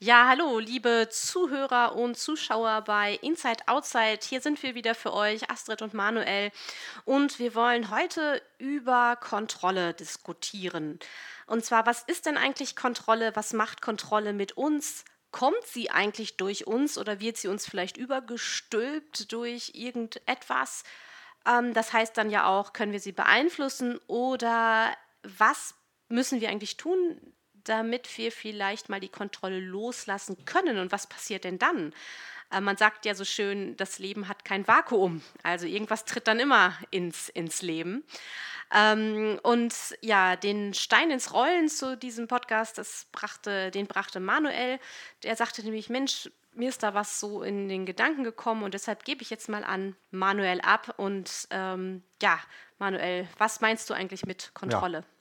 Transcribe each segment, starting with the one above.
Ja, hallo, liebe Zuhörer und Zuschauer bei Inside Outside. Hier sind wir wieder für euch, Astrid und Manuel. Und wir wollen heute über Kontrolle diskutieren. Und zwar, was ist denn eigentlich Kontrolle? Was macht Kontrolle mit uns? Kommt sie eigentlich durch uns oder wird sie uns vielleicht übergestülpt durch irgendetwas? Ähm, das heißt dann ja auch, können wir sie beeinflussen oder was müssen wir eigentlich tun, damit wir vielleicht mal die Kontrolle loslassen können. Und was passiert denn dann? Äh, man sagt ja so schön, das Leben hat kein Vakuum. Also irgendwas tritt dann immer ins, ins Leben. Ähm, und ja, den Stein ins Rollen zu diesem Podcast, das brachte, den brachte Manuel. Der sagte nämlich, Mensch, mir ist da was so in den Gedanken gekommen und deshalb gebe ich jetzt mal an Manuel ab. Und ähm, ja, Manuel, was meinst du eigentlich mit Kontrolle? Ja.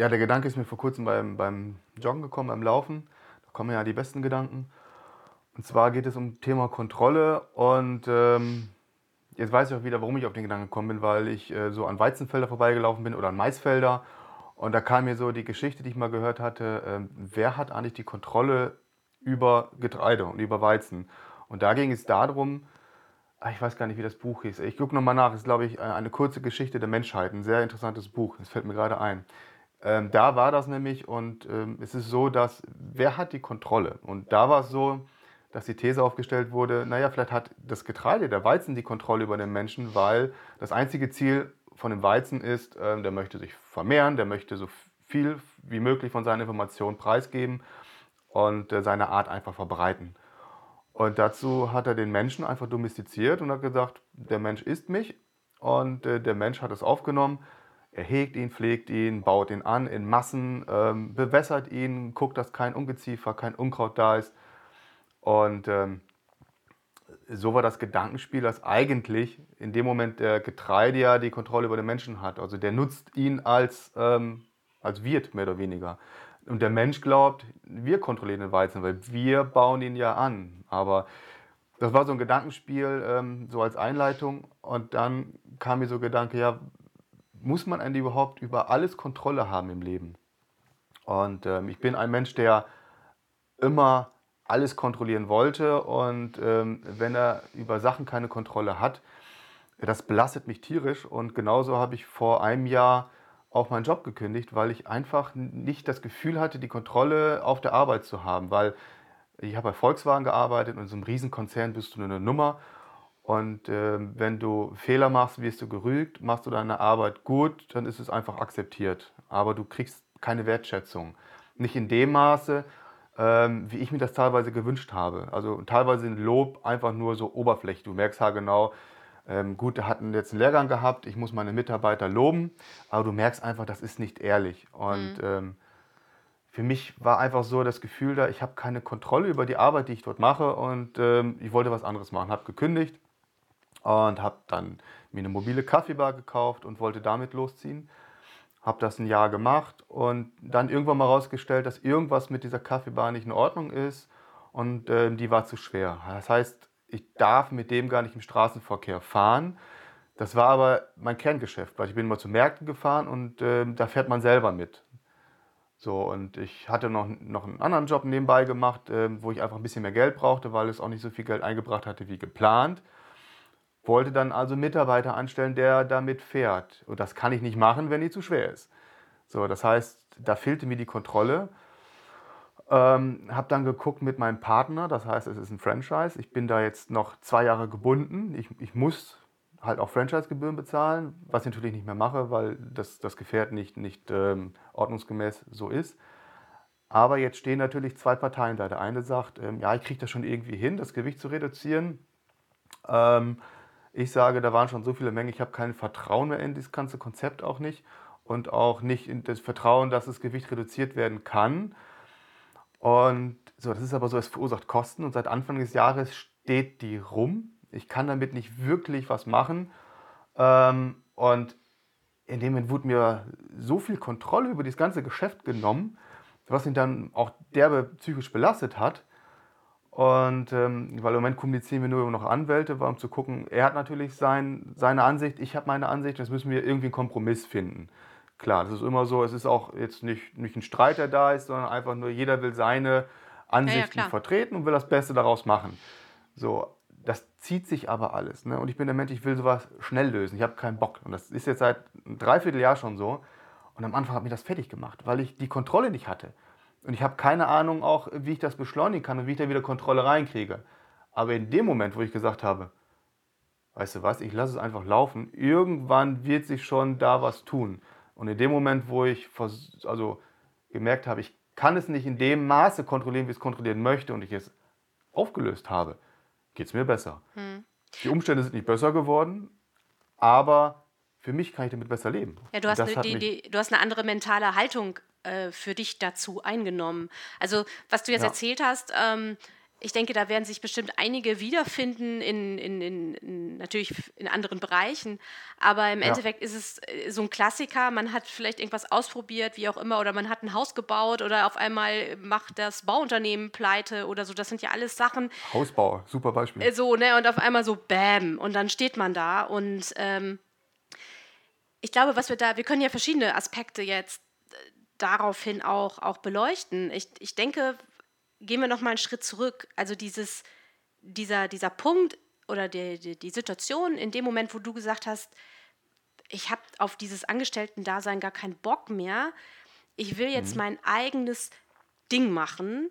Ja, der Gedanke ist mir vor kurzem beim, beim Joggen gekommen, beim Laufen. Da kommen ja die besten Gedanken. Und zwar geht es um Thema Kontrolle. Und ähm, jetzt weiß ich auch wieder, warum ich auf den Gedanken gekommen bin, weil ich äh, so an Weizenfelder vorbeigelaufen bin oder an Maisfelder. Und da kam mir so die Geschichte, die ich mal gehört hatte, äh, wer hat eigentlich die Kontrolle über Getreide und über Weizen? Und da ging es darum, ah, ich weiß gar nicht, wie das Buch hieß. Ich gucke nochmal nach. Es ist, glaube ich, eine kurze Geschichte der Menschheit. Ein sehr interessantes Buch. Das fällt mir gerade ein. Ähm, da war das nämlich und ähm, es ist so, dass wer hat die Kontrolle? Und da war es so, dass die These aufgestellt wurde, naja, vielleicht hat das Getreide, der Weizen die Kontrolle über den Menschen, weil das einzige Ziel von dem Weizen ist, ähm, der möchte sich vermehren, der möchte so viel wie möglich von seinen Informationen preisgeben und äh, seine Art einfach verbreiten. Und dazu hat er den Menschen einfach domestiziert und hat gesagt, der Mensch isst mich und äh, der Mensch hat es aufgenommen er hegt ihn, pflegt ihn, baut ihn an in Massen, ähm, bewässert ihn, guckt, dass kein Ungeziefer, kein Unkraut da ist. Und ähm, so war das Gedankenspiel, dass eigentlich in dem Moment der Getreide ja die Kontrolle über den Menschen hat. Also der nutzt ihn als, ähm, als Wirt mehr oder weniger. Und der Mensch glaubt, wir kontrollieren den Weizen, weil wir bauen ihn ja an. Aber das war so ein Gedankenspiel, ähm, so als Einleitung. Und dann kam mir so Gedanke, ja, muss man eigentlich überhaupt über alles Kontrolle haben im Leben? Und ähm, ich bin ein Mensch, der immer alles kontrollieren wollte und ähm, wenn er über Sachen keine Kontrolle hat, das belastet mich tierisch. Und genauso habe ich vor einem Jahr auch meinen Job gekündigt, weil ich einfach nicht das Gefühl hatte, die Kontrolle auf der Arbeit zu haben, weil ich habe bei Volkswagen gearbeitet und in so einem Riesenkonzern bist du nur eine Nummer und äh, wenn du Fehler machst, wirst du gerügt. Machst du deine Arbeit gut, dann ist es einfach akzeptiert. Aber du kriegst keine Wertschätzung. Nicht in dem Maße, ähm, wie ich mir das teilweise gewünscht habe. Also teilweise sind Lob einfach nur so oberflächlich. Du merkst ja genau, ähm, gut, wir hatten jetzt einen Lehrgang gehabt, ich muss meine Mitarbeiter loben, aber du merkst einfach, das ist nicht ehrlich. Und mhm. ähm, für mich war einfach so das Gefühl da, ich habe keine Kontrolle über die Arbeit, die ich dort mache und ähm, ich wollte was anderes machen, habe gekündigt und habe dann mir eine mobile Kaffeebar gekauft und wollte damit losziehen. Habe das ein Jahr gemacht und dann irgendwann mal rausgestellt, dass irgendwas mit dieser Kaffeebar nicht in Ordnung ist und äh, die war zu schwer. Das heißt, ich darf mit dem gar nicht im Straßenverkehr fahren. Das war aber mein Kerngeschäft, weil ich bin immer zu Märkten gefahren und äh, da fährt man selber mit. So, und ich hatte noch, noch einen anderen Job nebenbei gemacht, äh, wo ich einfach ein bisschen mehr Geld brauchte, weil es auch nicht so viel Geld eingebracht hatte wie geplant. Wollte dann also Mitarbeiter anstellen, der damit fährt. Und das kann ich nicht machen, wenn die zu schwer ist. So, das heißt, da fehlte mir die Kontrolle. Ähm, habe dann geguckt mit meinem Partner, das heißt, es ist ein Franchise. Ich bin da jetzt noch zwei Jahre gebunden. Ich, ich muss halt auch Franchise-Gebühren bezahlen, was ich natürlich nicht mehr mache, weil das, das Gefährt nicht, nicht ähm, ordnungsgemäß so ist. Aber jetzt stehen natürlich zwei Parteien da. Der eine sagt, ähm, ja, ich kriege das schon irgendwie hin, das Gewicht zu reduzieren. Ähm, ich sage, da waren schon so viele Mengen, ich habe kein Vertrauen mehr in das ganze Konzept auch nicht und auch nicht in das Vertrauen, dass das Gewicht reduziert werden kann. Und so, das ist aber so, es verursacht Kosten und seit Anfang des Jahres steht die rum. Ich kann damit nicht wirklich was machen. Ähm, und in dem Moment wurde mir so viel Kontrolle über das ganze Geschäft genommen, was ihn dann auch derbe psychisch belastet hat, und ähm, weil im Moment kommunizieren wir nur über noch Anwälte, um zu gucken, er hat natürlich sein, seine Ansicht, ich habe meine Ansicht, jetzt müssen wir irgendwie einen Kompromiss finden. Klar, das ist immer so, es ist auch jetzt nicht, nicht ein Streit, der da ist, sondern einfach nur, jeder will seine Ansichten klar. vertreten und will das Beste daraus machen. So, das zieht sich aber alles. Ne? Und ich bin der Mensch, ich will sowas schnell lösen. Ich habe keinen Bock. Und das ist jetzt seit einem Dreivierteljahr schon so. Und am Anfang hat mich das fertig gemacht, weil ich die Kontrolle nicht hatte. Und ich habe keine Ahnung auch, wie ich das beschleunigen kann und wie ich da wieder Kontrolle reinkriege. Aber in dem Moment, wo ich gesagt habe, weißt du was, ich lasse es einfach laufen, irgendwann wird sich schon da was tun. Und in dem Moment, wo ich also gemerkt habe, ich kann es nicht in dem Maße kontrollieren, wie ich es kontrollieren möchte und ich es aufgelöst habe, geht es mir besser. Hm. Die Umstände sind nicht besser geworden, aber für mich kann ich damit besser leben. Ja, du hast, eine, die, die, du hast eine andere mentale Haltung äh, für dich dazu eingenommen. Also, was du jetzt Ja. erzählt hast, ähm, ich denke, da werden sich bestimmt einige wiederfinden, in, in, in, in, natürlich in anderen Bereichen. Aber im Ja. Endeffekt ist es äh, so ein Klassiker. Man hat vielleicht irgendwas ausprobiert, wie auch immer, oder man hat ein Haus gebaut oder auf einmal macht das Bauunternehmen pleite oder so. Das sind ja alles Sachen, Hausbau, super Beispiel. äh, so, ne, und auf einmal so Bäm und dann steht man da und ähm, ich glaube, was wir da, wir können ja verschiedene Aspekte jetzt daraufhin auch, auch beleuchten. Ich, ich denke, gehen wir noch mal einen Schritt zurück. Also dieses, dieser, dieser Punkt oder die, die, die Situation in dem Moment, wo du gesagt hast, ich habe auf dieses Angestellten-Dasein gar keinen Bock mehr. Ich will jetzt mein eigenes Ding machen.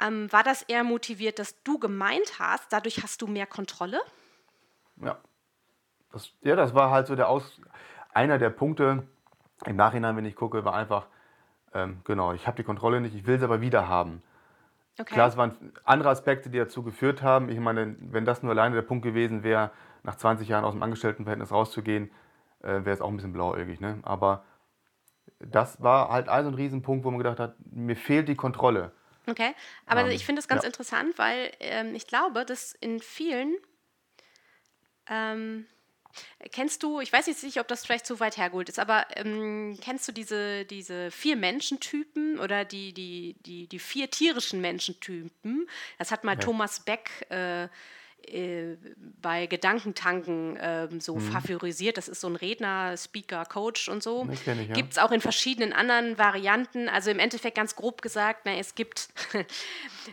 Ähm, war das eher motiviert, dass du gemeint hast, dadurch hast du mehr Kontrolle? Ja. Das, ja, das war halt so der Aus, einer der Punkte im Nachhinein, wenn ich gucke, war einfach, ähm, genau, ich habe die Kontrolle nicht, ich will sie aber wieder haben. Okay. Klar, es waren andere Aspekte, die dazu geführt haben. Ich meine, wenn das nur alleine der Punkt gewesen wäre, nach 20 Jahren aus dem Angestelltenverhältnis rauszugehen, äh, wäre es auch ein bisschen blauäugig. Ne? Aber das war halt also ein Riesenpunkt, wo man gedacht hat, mir fehlt die Kontrolle. Okay, aber Ähm, ich finde es ganz ja. interessant, weil ähm, ich glaube, dass in vielen ähm, kennst du, ich weiß jetzt nicht, ob das vielleicht zu weit hergeholt ist, aber ähm, kennst du diese, diese vier Menschentypen oder die, die, die, die vier tierischen Menschentypen? Das hat mal Thomas Beck äh, äh, bei Gedankentanken ähm, so favorisiert. Das ist so ein Redner, Speaker, Coach und so. Ich, ja. Gibt es auch in verschiedenen anderen Varianten. Also im Endeffekt ganz grob gesagt, na, es gibt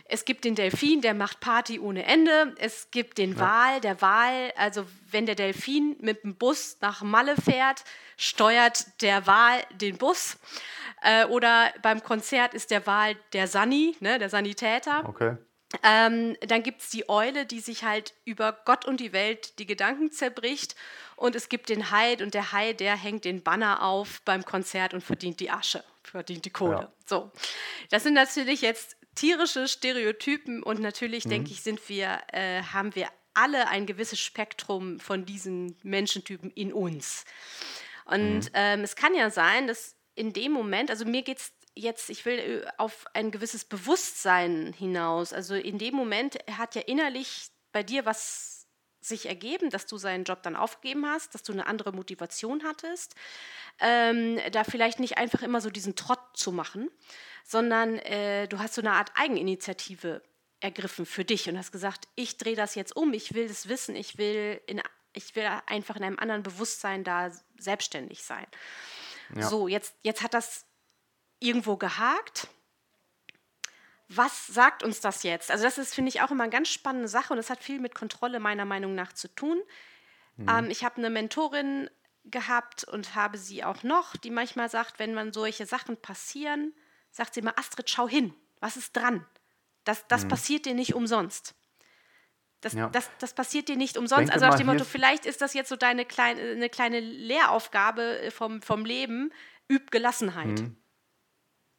es gibt den Delfin, der macht Party ohne Ende. Es gibt den Wal, der Wal, also wenn der Delfin mit dem Bus nach Malle fährt, steuert der Wal den Bus. Äh, oder beim Konzert ist der Wal der Sani, ne, der Sanitäter. Okay. Ähm, dann gibt es die Eule, die sich halt über Gott und die Welt die Gedanken zerbricht. Und es gibt den Hai und der Hai, der hängt den Banner auf beim Konzert und verdient die Asche, verdient die Kohle. Ja. So, das sind natürlich jetzt tierische Stereotypen und natürlich denke ich, sind wir, äh, haben wir alle ein gewisses Spektrum von diesen Menschentypen in uns. Und ähm, es kann ja sein, dass in dem Moment, also mir geht es jetzt, ich will äh, auf ein gewisses Bewusstsein hinaus. Also in dem Moment hat ja innerlich bei dir was sich ergeben, dass du seinen Job dann aufgegeben hast, dass du eine andere Motivation hattest, ähm, da vielleicht nicht einfach immer so diesen Trott zu machen, sondern äh, du hast so eine Art Eigeninitiative ergriffen für dich und hast gesagt, ich drehe das jetzt um, ich will das wissen, ich will, in, ich will einfach in einem anderen Bewusstsein da selbstständig sein. Ja. So, jetzt, jetzt hat das irgendwo gehakt. Was sagt uns das jetzt? Also das ist, finde ich, auch immer eine ganz spannende Sache und das hat viel mit Kontrolle meiner Meinung nach zu tun. Ähm, ich habe eine Mentorin gehabt und habe sie auch noch, die manchmal sagt, wenn man solche Sachen passieren, sagt sie immer, Astrid, schau hin, was ist dran? Das, das passiert dir nicht umsonst. Das, Ja. das, das passiert dir nicht umsonst. Denke also nach dem Motto, vielleicht ist das jetzt so deine kleine, eine kleine Lehraufgabe äh, vom, vom Leben, üb Gelassenheit.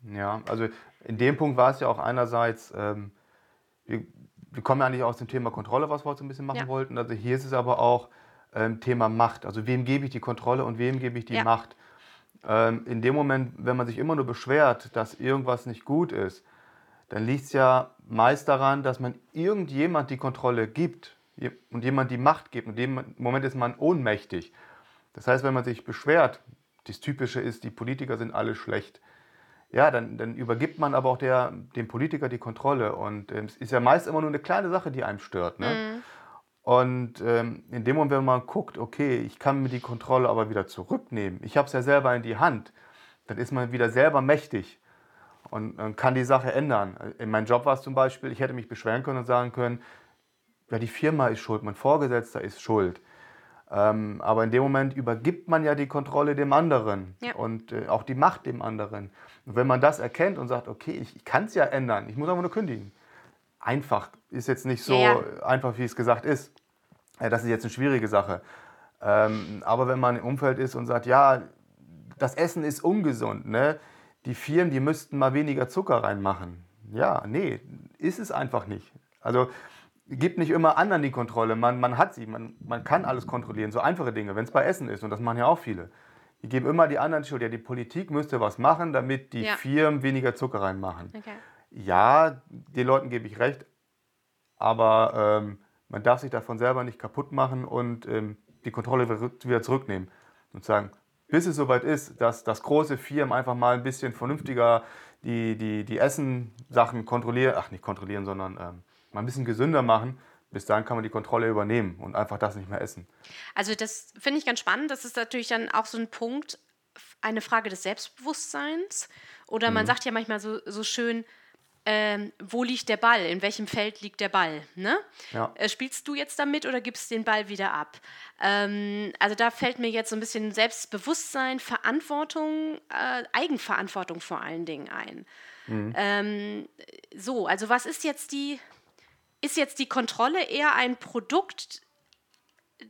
Ja, also in dem Punkt war es ja auch einerseits, ähm, wir, wir kommen ja eigentlich aus dem Thema Kontrolle, was wir heute so ein bisschen machen Ja. wollten. Also hier ist es aber auch ähm, Thema Macht. Also wem gebe ich die Kontrolle und wem gebe ich die Ja. Macht? Ähm, in dem Moment, wenn man sich immer nur beschwert, dass irgendwas nicht gut ist, dann liegt es ja meist daran, dass man irgendjemand die Kontrolle gibt und jemand die Macht gibt. Und in dem Moment ist man ohnmächtig. Das heißt, wenn man sich beschwert, das Typische ist, die Politiker sind alle schlecht. Ja, dann, dann übergibt man aber auch der, dem Politiker die Kontrolle. Und ähm, es ist ja meist immer nur eine kleine Sache, die einem stört. Ne? Und ähm, in dem Moment, wenn man guckt, okay, ich kann mir die Kontrolle aber wieder zurücknehmen, ich habe es ja selber in die Hand, dann ist man wieder selber mächtig. und, und kann die Sache ändern. In meinem Job war es zum Beispiel, ich hätte mich beschweren können und sagen können, ja, die Firma ist schuld, mein Vorgesetzter ist schuld. Ähm, aber in dem Moment übergibt man ja die Kontrolle dem anderen ja. und äh, auch die Macht dem anderen. Und wenn man das erkennt und sagt, okay, ich, ich kann es ja ändern, ich muss einfach nur kündigen. Einfach ist jetzt nicht so ja, ja. einfach, wie es gesagt ist. Das ist jetzt eine schwierige Sache. Ähm, aber wenn man im Umfeld ist und sagt, ja, das Essen ist ungesund, ne? die Firmen, die müssten mal weniger Zucker reinmachen. Ja, nee, ist es einfach nicht. Also gibt nicht immer anderen die Kontrolle. Man, man hat sie, man, man kann alles kontrollieren. So einfache Dinge, wenn es bei Essen ist, und das machen ja auch viele. Die geben immer die anderen Schuld. Ja, die Politik müsste was machen, damit die ja. Firmen weniger Zucker reinmachen. Okay. Ja, den Leuten gebe ich recht, aber ähm, man darf sich davon selber nicht kaputt machen und ähm, die Kontrolle wieder zurücknehmen und sagen, bis es soweit ist, dass, dass große Firmen einfach mal ein bisschen vernünftiger die, die, die Essen-Sachen kontrollieren, ach nicht kontrollieren, sondern ähm, mal ein bisschen gesünder machen, bis dahin kann man die Kontrolle übernehmen und einfach das nicht mehr essen. Also das finde ich ganz spannend. Das ist natürlich dann auch so ein Punkt, eine Frage des Selbstbewusstseins. Oder man mhm. sagt ja manchmal so, so schön, ähm, wo liegt der Ball? In welchem Feld liegt der Ball? Ne? Ja. Äh, spielst du jetzt damit oder gibst den Ball wieder ab? Ähm, also da fällt mir jetzt so ein bisschen Selbstbewusstsein, Verantwortung, äh, Eigenverantwortung vor allen Dingen ein. Mhm. Ähm, so, also was ist jetzt die, ist jetzt die Kontrolle eher ein Produkt,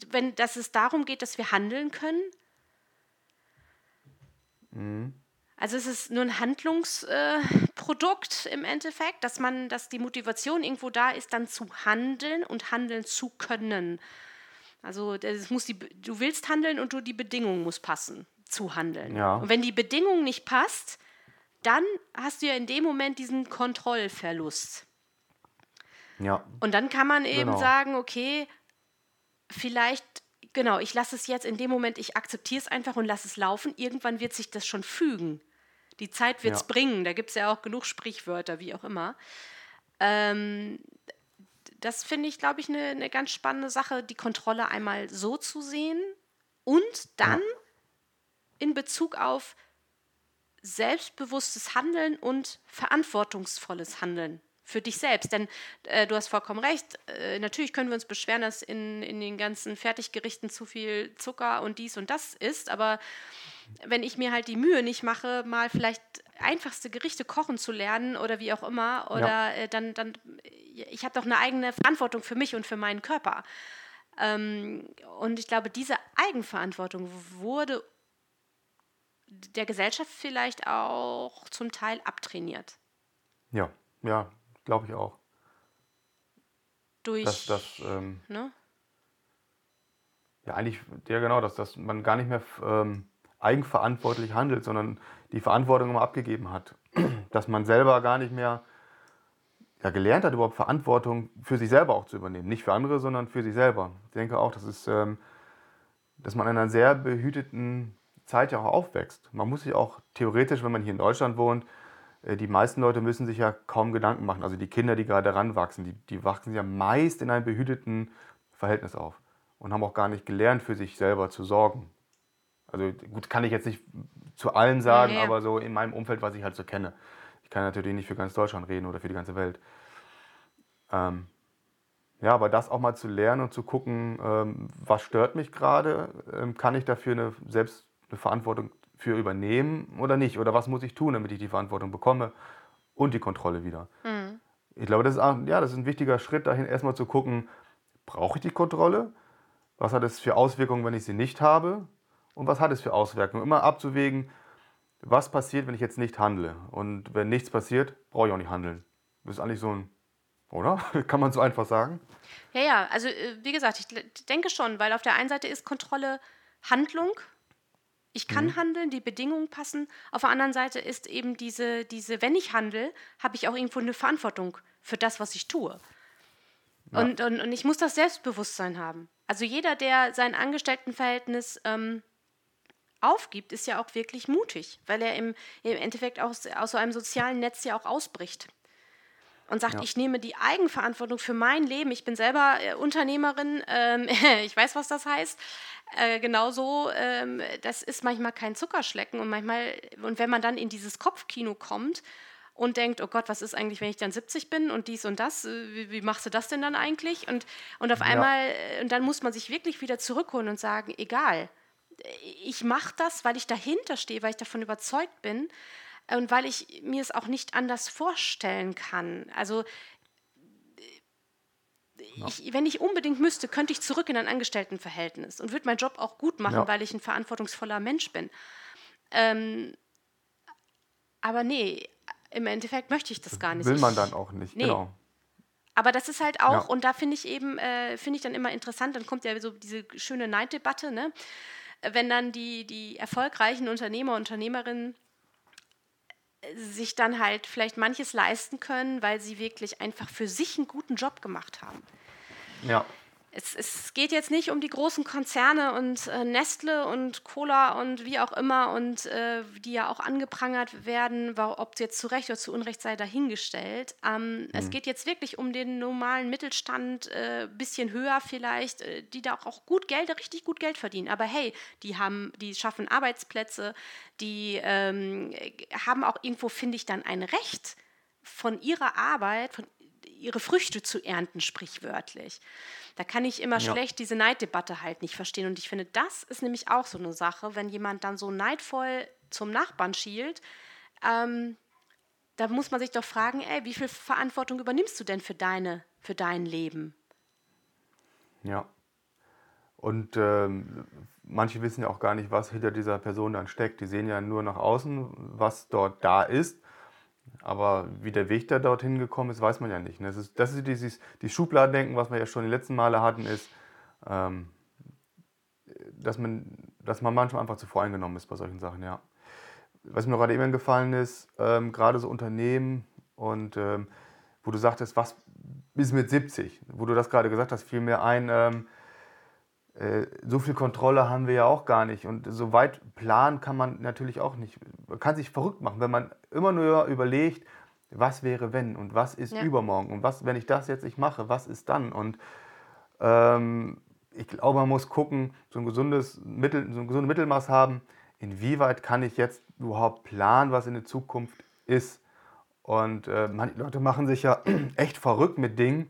wenn dass es darum geht, dass wir handeln können? Mhm. Also es ist nur ein Handlungsprodukt äh, im Endeffekt, dass man, dass die Motivation irgendwo da ist, dann zu handeln und handeln zu können. Also das muss die, du willst handeln und du die Bedingung muss passen zu handeln. Ja. Und wenn die Bedingung nicht passt, dann hast du ja in dem Moment diesen Kontrollverlust. Ja. Und dann kann man eben genau. sagen, okay, vielleicht genau, ich lasse es jetzt in dem Moment, ich akzeptiere es einfach und lasse es laufen. Irgendwann wird sich das schon fügen. Die Zeit wird es ja. bringen. Da gibt es ja auch genug Sprichwörter, wie auch immer. Ähm, das finde ich, glaube ich, eine, eine ganz spannende Sache, die Kontrolle einmal so zu sehen und dann ja. in Bezug auf selbstbewusstes Handeln und verantwortungsvolles Handeln für dich selbst. Denn äh, du hast vollkommen recht, äh, natürlich können wir uns beschweren, dass in, in den ganzen Fertiggerichten zu viel Zucker und dies und das ist, aber wenn ich mir halt die Mühe nicht mache, mal vielleicht einfachste Gerichte kochen zu lernen oder wie auch immer, oder ja. äh, dann, dann, ich habe doch eine eigene Verantwortung für mich und für meinen Körper. Ähm, und ich glaube, diese Eigenverantwortung wurde der Gesellschaft vielleicht auch zum Teil abtrainiert. Ja, ja, glaube ich auch. Durch. Das, das, ähm, ne? Ja, eigentlich, ja genau, dass, dass man gar nicht mehr ähm, eigenverantwortlich handelt, sondern die Verantwortung immer abgegeben hat. Dass man selber gar nicht mehr ja, gelernt hat, überhaupt Verantwortung für sich selber auch zu übernehmen. Nicht für andere, sondern für sich selber. Ich denke auch, das ist, ähm, dass man in einer sehr behüteten Zeit ja auch aufwächst. Man muss sich auch theoretisch, wenn man hier in Deutschland wohnt, die meisten Leute müssen sich ja kaum Gedanken machen. Also die Kinder, die gerade heranwachsen, die, die wachsen ja meist in einem behüteten Verhältnis auf und haben auch gar nicht gelernt, für sich selber zu sorgen. Also gut, kann ich jetzt nicht zu allen sagen, ja, aber so in meinem Umfeld, was ich halt so kenne. Ich kann natürlich nicht für ganz Deutschland reden oder für die ganze Welt. Ähm, ja, aber das auch mal zu lernen und zu gucken, ähm, was stört mich gerade, ähm, kann ich dafür eine, selbst eine Verantwortung für übernehmen oder nicht? Oder was muss ich tun, damit ich die Verantwortung bekomme und die Kontrolle wieder? Mhm. Ich glaube, das ist, ja, das ist ein wichtiger Schritt dahin, erstmal zu gucken, brauche ich die Kontrolle? Was hat es für Auswirkungen, wenn ich sie nicht habe? und was hat es für Auswirkungen. Immer abzuwägen, was passiert, wenn ich jetzt nicht handle. Und wenn nichts passiert, brauche ich auch nicht handeln. Das ist eigentlich so ein, oder? Kann man so einfach sagen? Ja, ja, also äh, wie gesagt, ich denke schon, weil auf der einen Seite ist Kontrolle Handlung. Ich kann mhm. handeln, die Bedingungen passen. Auf der anderen Seite ist eben diese, diese wenn ich handle, habe ich auch irgendwo eine Verantwortung für das, was ich tue. Ja. Und, und, und ich muss das Selbstbewusstsein haben. Also jeder, der sein Angestelltenverhältnis ähm, aufgibt, ist ja auch wirklich mutig, weil er im, im Endeffekt aus, aus so einem sozialen Netz ja auch ausbricht und sagt, ja. ich nehme die Eigenverantwortung für mein Leben. Ich bin selber äh, Unternehmerin, ähm, ich weiß, was das heißt. Äh, genauso, ähm, das ist manchmal kein Zuckerschlecken und manchmal, und wenn man dann in dieses Kopfkino kommt und denkt, oh Gott, was ist eigentlich, wenn ich dann 70 bin und dies und das, äh, wie, wie machst du das denn dann eigentlich? Und, und auf einmal, äh, und dann muss man sich wirklich wieder zurückholen und sagen, egal, ich mache das, weil ich dahinter stehe, weil ich davon überzeugt bin und weil ich mir es auch nicht anders vorstellen kann. Also ich, wenn ich unbedingt müsste, könnte ich zurück in ein Angestelltenverhältnis und würde meinen Job auch gut machen, ja. weil ich ein verantwortungsvoller Mensch bin. Ähm, aber nee, im Endeffekt möchte ich das gar nicht. Will man dann auch nicht, nee. genau. Aber das ist halt auch, ja. und da finde ich eben, äh, finde ich dann immer interessant, dann kommt ja so diese schöne Neiddebatte, ne? wenn dann die, die erfolgreichen Unternehmer, Unternehmerinnen sich dann halt vielleicht manches leisten können, weil sie wirklich einfach für sich einen guten Job gemacht haben. Ja es, es, geht jetzt nicht um die großen Konzerne und äh, Nestle und Cola und wie auch immer und äh, die ja auch angeprangert werden, ob es jetzt zu Recht oder zu Unrecht sei dahingestellt. Ähm, mhm. Es geht jetzt wirklich um den normalen Mittelstand, äh, bisschen höher vielleicht, äh, die da auch gut Geld, richtig gut Geld verdienen. Aber hey, die haben, die schaffen Arbeitsplätze, die ähm, haben auch irgendwo, finde ich, dann ein Recht von ihrer Arbeit, von ihre Früchte zu ernten, sprichwörtlich. Da kann ich immer ja. schlecht diese Neiddebatte halt nicht verstehen. Und ich finde, das ist nämlich auch so eine Sache, wenn jemand dann so neidvoll zum Nachbarn schielt, ähm, da muss man sich doch fragen, ey, wie viel Verantwortung übernimmst du denn für deine, für dein Leben? Ja. Und ähm, manche wissen ja auch gar nicht, was hinter dieser Person dann steckt. Die sehen ja nur nach außen, was dort da ist. Aber wie der Weg da dorthin gekommen ist, weiß man ja nicht. Ne? Das ist, das ist dieses die Schubladendenken, was wir ja schon die letzten Male hatten, ist, ähm, dass, man, dass man manchmal einfach zu voreingenommen ist bei solchen Sachen, ja. Was mir gerade eben gefallen ist, ähm, gerade so Unternehmen und ähm, wo du sagtest, was ist mit 70, wo du das gerade gesagt hast, fiel mir ein, ähm, äh, so viel Kontrolle haben wir ja auch gar nicht. Und so weit planen kann man natürlich auch nicht. Man kann sich verrückt machen, wenn man immer nur überlegt, was wäre wenn und was ist ja. übermorgen und was, wenn ich das jetzt nicht mache, was ist dann? Und ähm, ich glaube, man muss gucken, so ein gesundes Mittel, so ein gesundes Mittelmaß haben, inwieweit kann ich jetzt überhaupt planen, was in der Zukunft ist. Und äh, manche Leute machen sich ja echt verrückt mit Dingen.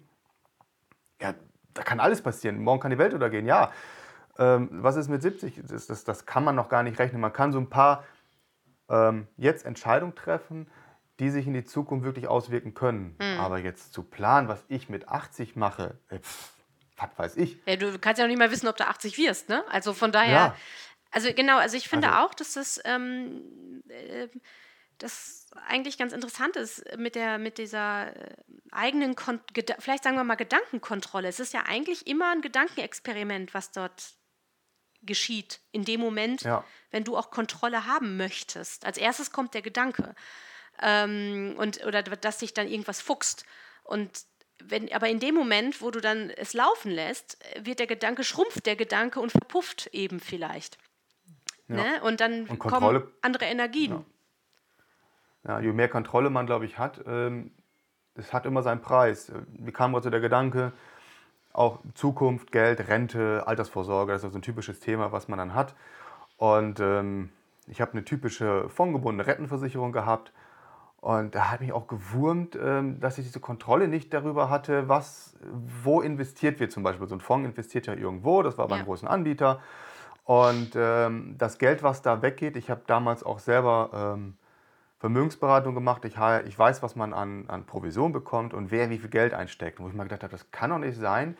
Da kann alles passieren. Morgen kann die Welt untergehen, ja. Ähm, was ist mit 70? Das, das, das, kann man noch gar nicht rechnen. Man kann so ein paar ähm, jetzt Entscheidungen treffen, die sich in die Zukunft wirklich auswirken können. Mhm. Aber jetzt zu planen, was ich mit 80 mache, äh, pff, was weiß ich. Ja, du kannst ja noch nicht mal wissen, ob du 80 wirst, ne? Also von daher, ja. also genau, also ich finde also, auch, dass das ähm, äh, das eigentlich ganz interessant ist mit, der, mit dieser äh, eigenen, Kon vielleicht sagen wir mal Gedankenkontrolle. Es ist ja eigentlich immer ein Gedankenexperiment, was dort geschieht, in dem Moment, ja. wenn du auch Kontrolle haben möchtest. Als erstes kommt der Gedanke ähm, und, oder dass sich dann irgendwas fuchst. Und wenn, aber in dem Moment, wo du dann es laufen lässt, wird der Gedanke, schrumpft der Gedanke und verpufft eben vielleicht. Ja. Ne? Und dann und kommen andere Energien. Ja. Ja, je mehr Kontrolle man, glaube ich, hat, ähm, es hat immer seinen Preis. Wie kam gerade so der Gedanke, auch Zukunft, Geld, Rente, Altersvorsorge, das ist so ein typisches Thema, was man dann hat. Und ähm, ich habe eine typische fondgebundene Rentenversicherung gehabt. Und da hat mich auch gewurmt, ähm, dass ich diese Kontrolle nicht darüber hatte, was, wo investiert wird zum Beispiel. So ein Fonds investiert ja irgendwo, das war beim ja. großen Anbieter. Und ähm, das Geld, was da weggeht, ich habe damals auch selber ähm, Vermögensberatung gemacht. Ich, ich weiß, was man an, an Provision bekommt und wer wie viel Geld einsteckt. Und wo ich mal gedacht habe, das kann doch nicht sein.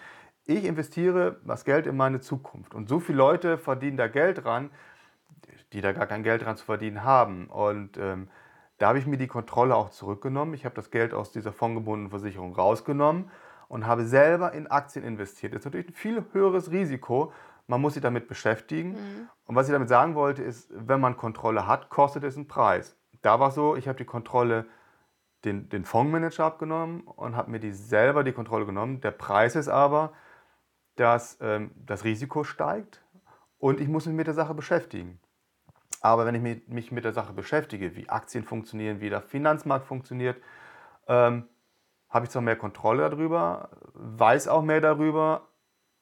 Ich investiere das Geld in meine Zukunft. Und so viele Leute verdienen da Geld dran, die da gar kein Geld dran zu verdienen haben. Und ähm, da habe ich mir die Kontrolle auch zurückgenommen. Ich habe das Geld aus dieser fondgebundenen Versicherung rausgenommen und habe selber in Aktien investiert. Das ist natürlich ein viel höheres Risiko. Man muss sich damit beschäftigen. Mhm. Und was ich damit sagen wollte, ist, wenn man Kontrolle hat, kostet es einen Preis da war es so, ich habe die Kontrolle den, den Fondsmanager abgenommen und habe mir die selber die Kontrolle genommen. Der Preis ist aber, dass ähm, das Risiko steigt und ich muss mich mit der Sache beschäftigen. Aber wenn ich mich mit der Sache beschäftige, wie Aktien funktionieren, wie der Finanzmarkt funktioniert, ähm, habe ich zwar mehr Kontrolle darüber, weiß auch mehr darüber,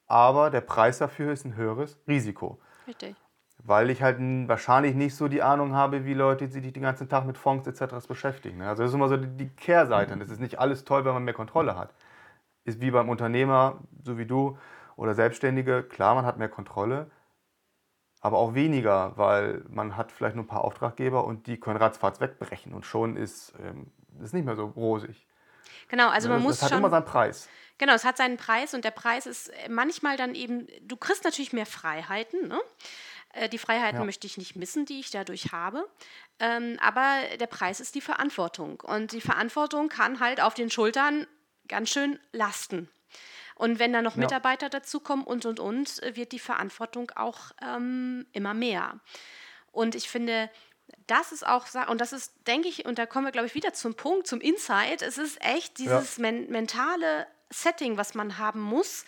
aber der Preis dafür ist ein höheres Risiko. Richtig. Weil ich halt wahrscheinlich nicht so die Ahnung habe, wie Leute, die sich den ganzen Tag mit Fonds etc. beschäftigen. Ne? Also das ist immer so die Kehrseite. Das ist nicht alles toll, wenn man mehr Kontrolle hat. Ist wie beim Unternehmer, so wie du oder Selbstständige, klar, man hat mehr Kontrolle, aber auch weniger, weil man hat vielleicht nur ein paar Auftraggeber und die können ratzfatz wegbrechen und schon ist ähm, ist nicht mehr so rosig. Genau, also man das, muss das hat schon, immer seinen Preis. Genau, es hat seinen Preis und der Preis ist manchmal dann eben, du kriegst natürlich mehr Freiheiten, ne? Äh, Die Freiheiten Ja. möchte ich nicht missen, die ich dadurch habe. Ähm, aber der Preis ist die Verantwortung. Und die Verantwortung kann halt auf den Schultern ganz schön lasten. Und wenn dann noch Ja. Mitarbeiter dazukommen und, und, und, wird die Verantwortung auch ähm, immer mehr. Und ich finde, das ist auch, und das ist, denke ich, und da kommen wir, glaube ich, wieder zum Punkt, zum Insight. Es ist echt dieses men mentale Setting, was man haben muss.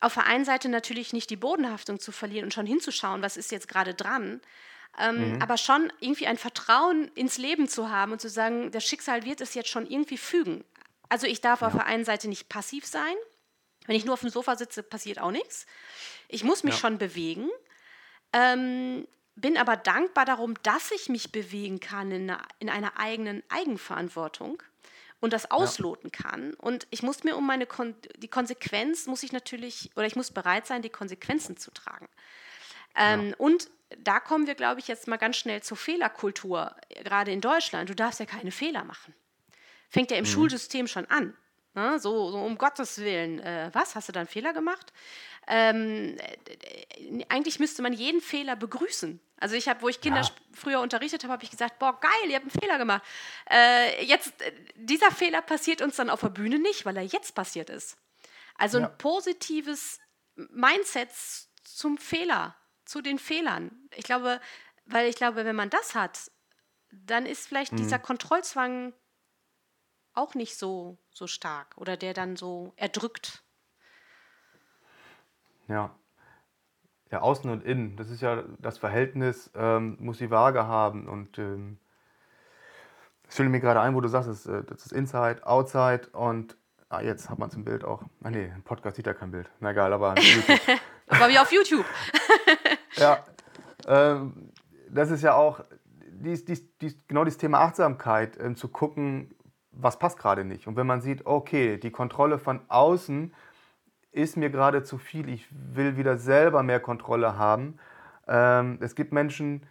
Auf der einen Seite natürlich nicht die Bodenhaftung zu verlieren und schon hinzuschauen, was ist jetzt gerade dran. Ähm, Aber schon irgendwie ein Vertrauen ins Leben zu haben und zu sagen, das Schicksal wird es jetzt schon irgendwie fügen. Also ich darf auf der einen Seite nicht passiv sein. Wenn ich nur auf dem Sofa sitze, passiert auch nichts. Ich muss mich Ja. schon bewegen. Ähm, bin aber dankbar darum, dass ich mich bewegen kann in in einer eigenen Eigenverantwortung und das ausloten kann. Und ich muss mir um meine Kon die Konsequenz muss ich natürlich oder ich muss bereit sein, die Konsequenzen zu tragen. Ähm, Und da kommen wir, glaube ich, jetzt mal ganz schnell zur Fehlerkultur, gerade in Deutschland. Du darfst ja keine Fehler machen. Fängt ja im Schulsystem schon an. Ne? So, so um Gottes Willen, äh, was? Hast du da einen Fehler gemacht? Ähm, äh, eigentlich müsste man jeden Fehler begrüßen. Also ich habe, wo ich Kinder Ja. früher unterrichtet habe, habe ich gesagt, boah, geil, ihr habt einen Fehler gemacht. Äh, jetzt, äh, dieser Fehler passiert uns dann auf der Bühne nicht, weil er jetzt passiert ist. Also Ja. ein positives Mindset zum Fehler, zu den Fehlern. Ich glaube, weil ich glaube, wenn man das hat, dann ist vielleicht Mhm. dieser Kontrollzwang auch nicht so, so stark oder der dann so erdrückt. Ja. Ja, außen und innen. Das ist ja das Verhältnis, ähm, muss die Waage haben. Und ähm, es fällt mir gerade ein, wo du sagst, das, äh, das ist Inside, Outside und ah, jetzt hat man es im Bild auch. Ah nee, im Podcast sieht ja kein Bild. Na egal, aber YouTube. Aber wie auf YouTube. Ja, ähm, das ist ja auch dies, dies, dies, genau dieses Thema Achtsamkeit, ähm, zu gucken, was passt gerade nicht. Und wenn man sieht, okay, die Kontrolle von außen ist mir gerade zu viel, ich will wieder selber mehr Kontrolle haben. Ähm, es gibt Menschen,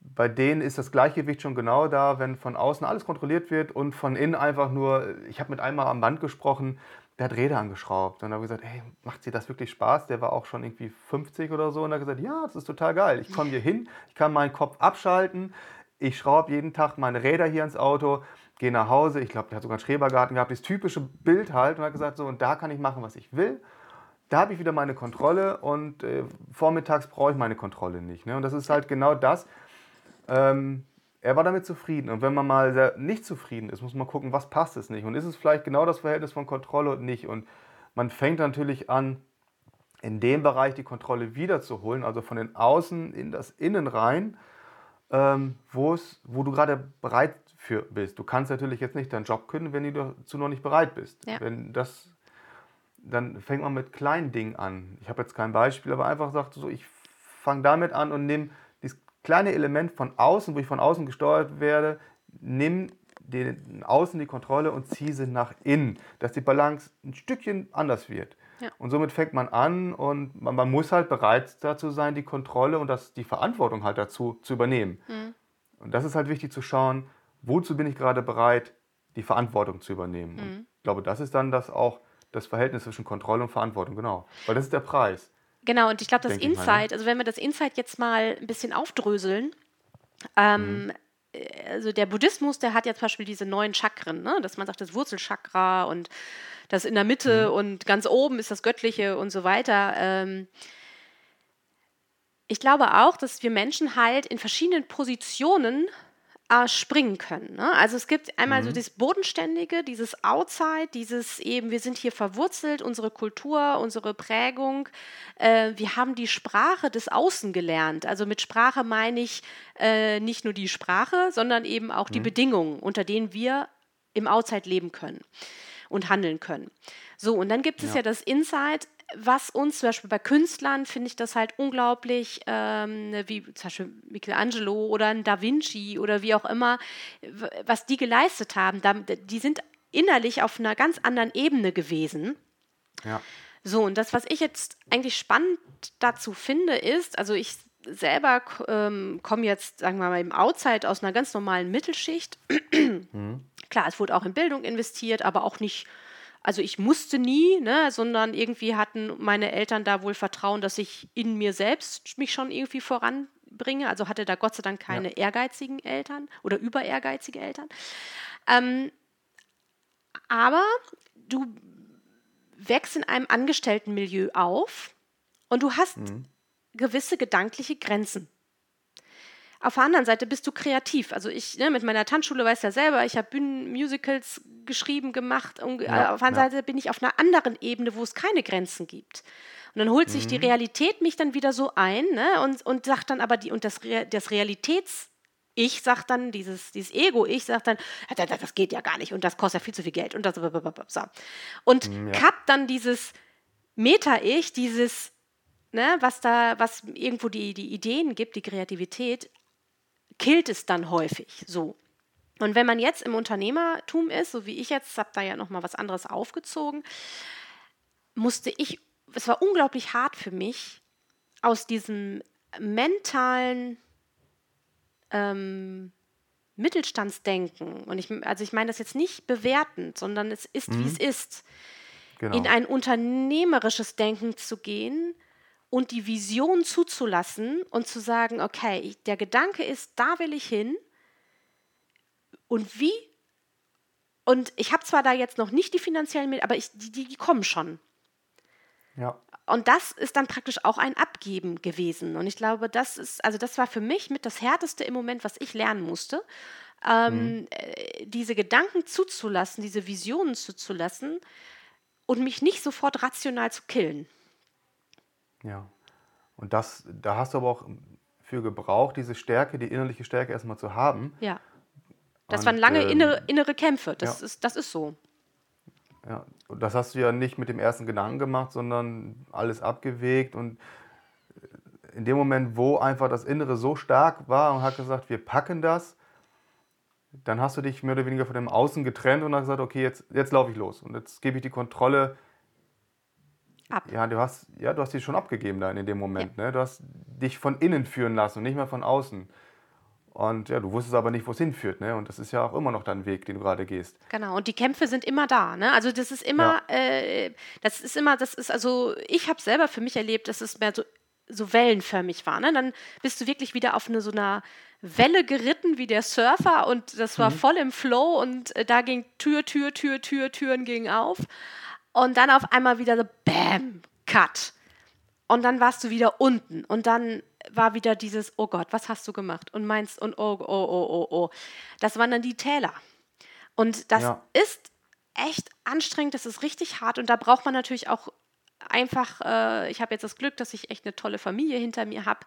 bei denen ist das Gleichgewicht schon genau da, wenn von außen alles kontrolliert wird und von innen einfach nur, ich habe mit einmal am Band gesprochen, der hat Räder angeschraubt. Und dann habe ich gesagt, hey, macht dir das wirklich Spaß? Der war auch schon irgendwie 50 oder so. Und er hat gesagt, ja, das ist total geil. Ich komme hier hin, ich kann meinen Kopf abschalten, ich schraube jeden Tag meine Räder hier ins Auto, gehe nach Hause. Ich glaube, der hat sogar einen Schrebergarten gehabt, das typische Bild halt. Und hat gesagt, so, und da kann ich machen, was ich will. Da habe ich wieder meine Kontrolle und äh, vormittags brauche ich meine Kontrolle nicht. Ne? Und das ist halt genau das. Ähm, er war damit zufrieden. Und wenn man mal nicht zufrieden ist, muss man gucken, was passt es nicht. Und ist es vielleicht genau das Verhältnis von Kontrolle und nicht. Und man fängt natürlich an, in dem Bereich die Kontrolle wiederzuholen, also von den Außen in das Innen rein, ähm, wo du gerade bereit für bist. Du kannst natürlich jetzt nicht deinen Job kündigen, wenn du dazu noch nicht bereit bist. Ja. Wenn das, dann fängt man mit kleinen Dingen an. Ich habe jetzt kein Beispiel, aber einfach sagt so, ich fange damit an und nehme dieses kleine Element von außen, wo ich von außen gesteuert werde, nimm den Außen die Kontrolle und ziehe sie nach innen, dass die Balance ein Stückchen anders wird. Ja. Und somit fängt man an und man, man muss halt bereit dazu sein, die Kontrolle und das, die Verantwortung halt dazu zu übernehmen. Und das ist halt wichtig zu schauen, wozu bin ich gerade bereit, die Verantwortung zu übernehmen. Und ich glaube, das ist dann das auch das Verhältnis zwischen Kontrolle und Verantwortung, genau. Weil das ist der Preis. Genau, und ich glaube, das mal, ne? Insight, also wenn wir das Insight jetzt mal ein bisschen aufdröseln, ähm, Mhm. äh, also der Buddhismus, der hat ja zum Beispiel diese neuen Chakren, ne? dass man sagt, das Wurzelchakra und das in der Mitte Mhm. und ganz oben ist das Göttliche und so weiter. Ähm, ich glaube auch, dass wir Menschen halt in verschiedenen Positionen äh, springen können. Ne? Also es gibt einmal so das Bodenständige, dieses Outside, dieses eben, wir sind hier verwurzelt, unsere Kultur, unsere Prägung. Äh, wir haben die Sprache des Außen gelernt. Also mit Sprache meine ich äh, nicht nur die Sprache, sondern eben auch die Bedingungen, unter denen wir im Outside leben können und handeln können. So, und dann gibt es ja, Ja. das Inside, was uns zum Beispiel bei Künstlern finde ich das halt unglaublich, ähm, wie zum Beispiel Michelangelo oder ein Da Vinci oder wie auch immer, was die geleistet haben. Die sind innerlich auf einer ganz anderen Ebene gewesen. Ja. So, und das, was ich jetzt eigentlich spannend dazu finde, ist, also ich selber ähm, komme jetzt, sagen wir mal, im Outside aus einer ganz normalen Mittelschicht. mhm. Klar, es wurde auch in Bildung investiert, aber auch nicht, also ich musste nie, ne, sondern irgendwie hatten meine Eltern da wohl Vertrauen, dass ich in mir selbst mich schon irgendwie voranbringe. Also hatte da Gott sei Dank keine ja. ehrgeizigen Eltern oder über ehrgeizige Eltern. Ähm, aber du wächst in einem Angestelltenmilieu auf und du hast mhm. gewisse gedankliche Grenzen. Auf der anderen Seite bist du kreativ. Also ich ne, mit meiner Tanzschule weiß ja selber, ich habe Bühnenmusicals geschrieben, gemacht. Und ja, auf der anderen ja. Seite bin ich auf einer anderen Ebene, wo es keine Grenzen gibt. Und dann holt sich die mhm. Realität mich dann wieder so ein ne, und, und sagt dann aber die, und das, das Realitäts- ich sagt dann, dieses, dieses Ego-Ich sagt dann, das geht ja gar nicht und das kostet ja viel zu viel Geld und das. So. Und mm, ja. kappt dann dieses Meta-Ich, dieses, ne, was da, was irgendwo die, die Ideen gibt, die Kreativität, killt es dann häufig so. Und wenn man jetzt im Unternehmertum ist, so wie ich jetzt, habe da ja nochmal was anderes aufgezogen, musste ich, es war unglaublich hart für mich, aus diesem mentalen ähm, Mittelstandsdenken, und ich, also ich meine das jetzt nicht bewertend, sondern es ist, mhm. wie es ist, genau. in ein unternehmerisches Denken zu gehen und die Vision zuzulassen und zu sagen, okay, der Gedanke ist, da will ich hin und wie und ich habe zwar da jetzt noch nicht die finanziellen Mittel, aber ich, die, die, kommen schon. Ja. Und das ist dann praktisch auch ein Abgeben gewesen. Und ich glaube, das ist, also das war für mich mit das Härteste im Moment, was ich lernen musste. Ähm, mhm. Äh, diese Gedanken zuzulassen, diese Visionen zuzulassen und mich nicht sofort rational zu killen. Ja. Und das, da hast du aber auch für gebraucht, diese Stärke, die innerliche Stärke erstmal zu haben. Ja. Das und, waren lange ähm, innere, innere Kämpfe. Das, ja. ist, das ist so. Ja, und das hast du ja nicht mit dem ersten Gedanken gemacht, sondern alles abgewegt und in dem Moment, wo einfach das Innere so stark war und hat gesagt, wir packen das, dann hast du dich mehr oder weniger von dem Außen getrennt und hast gesagt, okay, jetzt, jetzt laufe ich los und jetzt gebe ich die Kontrolle ab. Ja, du hast, ja, du hast die schon abgegeben dann in dem Moment. Ja. Ne? Du hast dich von innen führen lassen und nicht mehr von außen. Und ja, du wusstest aber nicht, wo es hinführt, ne? Und das ist ja auch immer noch dein Weg, den du gerade gehst. Genau, und die Kämpfe sind immer da, ne? Also das ist immer, ja. äh, das ist immer, das ist, also ich habe selber für mich erlebt, dass es mehr so, so wellenförmig war, ne? Dann bist du wirklich wieder auf eine so einer Welle geritten wie der Surfer und das war mhm. voll im Flow und äh, da ging Tür, Tür, Tür, Tür, Türen gingen auf. Und dann auf einmal wieder so Bam, Cut. Und dann warst du wieder unten und dann war wieder dieses, oh Gott, was hast du gemacht? Und meinst, und oh, oh, oh, oh, oh. Das waren dann die Täler. Und das ja. ist echt anstrengend, das ist richtig hart und da braucht man natürlich auch einfach, äh, ich habe jetzt das Glück, dass ich echt eine tolle Familie hinter mir habe,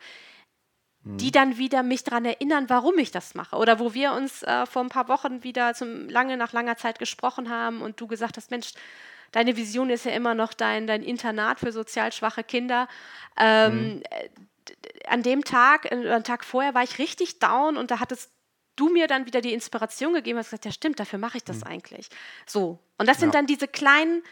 mhm. die dann wieder mich daran erinnern, warum ich das mache. Oder wo wir uns äh, vor ein paar Wochen wieder zum lange nach langer Zeit gesprochen haben und du gesagt hast, Mensch, deine Vision ist ja immer noch dein, dein Internat für sozial schwache Kinder. Ähm, mhm an dem Tag, äh, einen Tag vorher, war ich richtig down und da hattest du mir dann wieder die Inspiration gegeben, hast gesagt, ja stimmt, dafür mache ich das mhm. eigentlich. So. Und das sind ja. dann diese kleinen,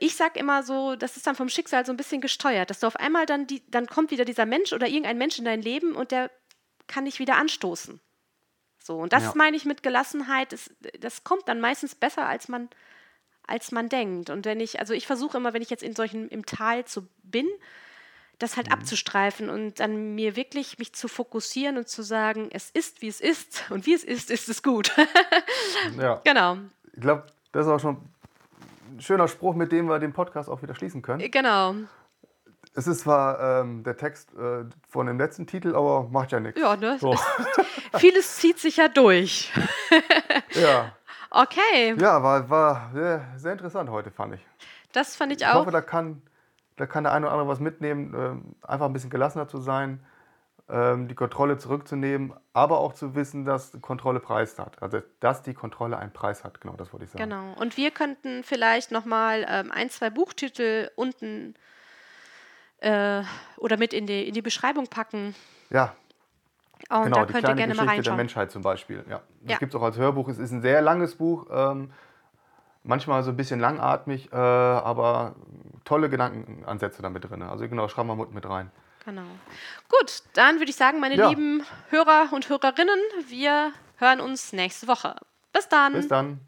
ich sag immer so, das ist dann vom Schicksal so ein bisschen gesteuert, dass du auf einmal dann, die, dann kommt wieder dieser Mensch oder irgendein Mensch in dein Leben und der kann dich wieder anstoßen. So, und das ja. meine ich mit Gelassenheit, das, das kommt dann meistens besser, als man, als man denkt. Und wenn ich, also ich versuche immer, wenn ich jetzt in solchen im Tal zu bin, das halt mhm. abzustreifen und dann mir wirklich mich zu fokussieren und zu sagen, es ist, wie es ist und wie es ist, ist es gut. ja. Genau. Ich glaube, das ist auch schon ein schöner Spruch, mit dem wir den Podcast auch wieder schließen können. Genau. Es ist zwar ähm, der Text äh, von dem letzten Titel, aber macht ja nichts. Ja, ne? So. vieles zieht sich ja durch. ja. Okay. Ja, war, war sehr, sehr interessant heute, fand ich. Das fand ich auch. Ich hoffe, da kann da kann der eine oder andere was mitnehmen, äh, einfach ein bisschen gelassener zu sein. ähm, die Kontrolle zurückzunehmen, aber auch zu wissen, dass Kontrolle Preis hat. Also dass die Kontrolle einen Preis hat, genau, das wollte ich sagen. Genau. Und wir könnten vielleicht nochmal ähm, ein, zwei Buchtitel unten äh, oder mit in die, in die Beschreibung packen. Ja. Und genau, da die könnt ihr gerne Geschichte mal der reinschauen. Menschheit zum Beispiel. Ja. Das Ja. gibt es auch als Hörbuch. Es ist ein sehr langes Buch, ähm, manchmal so ein bisschen langatmig, äh, aber tolle Gedankenansätze damit drin. Also genau, schreiben wir mit rein. Genau. Gut, dann würde ich sagen, meine Ja. lieben Hörer und Hörerinnen, wir hören uns nächste Woche. Bis dann. Bis dann.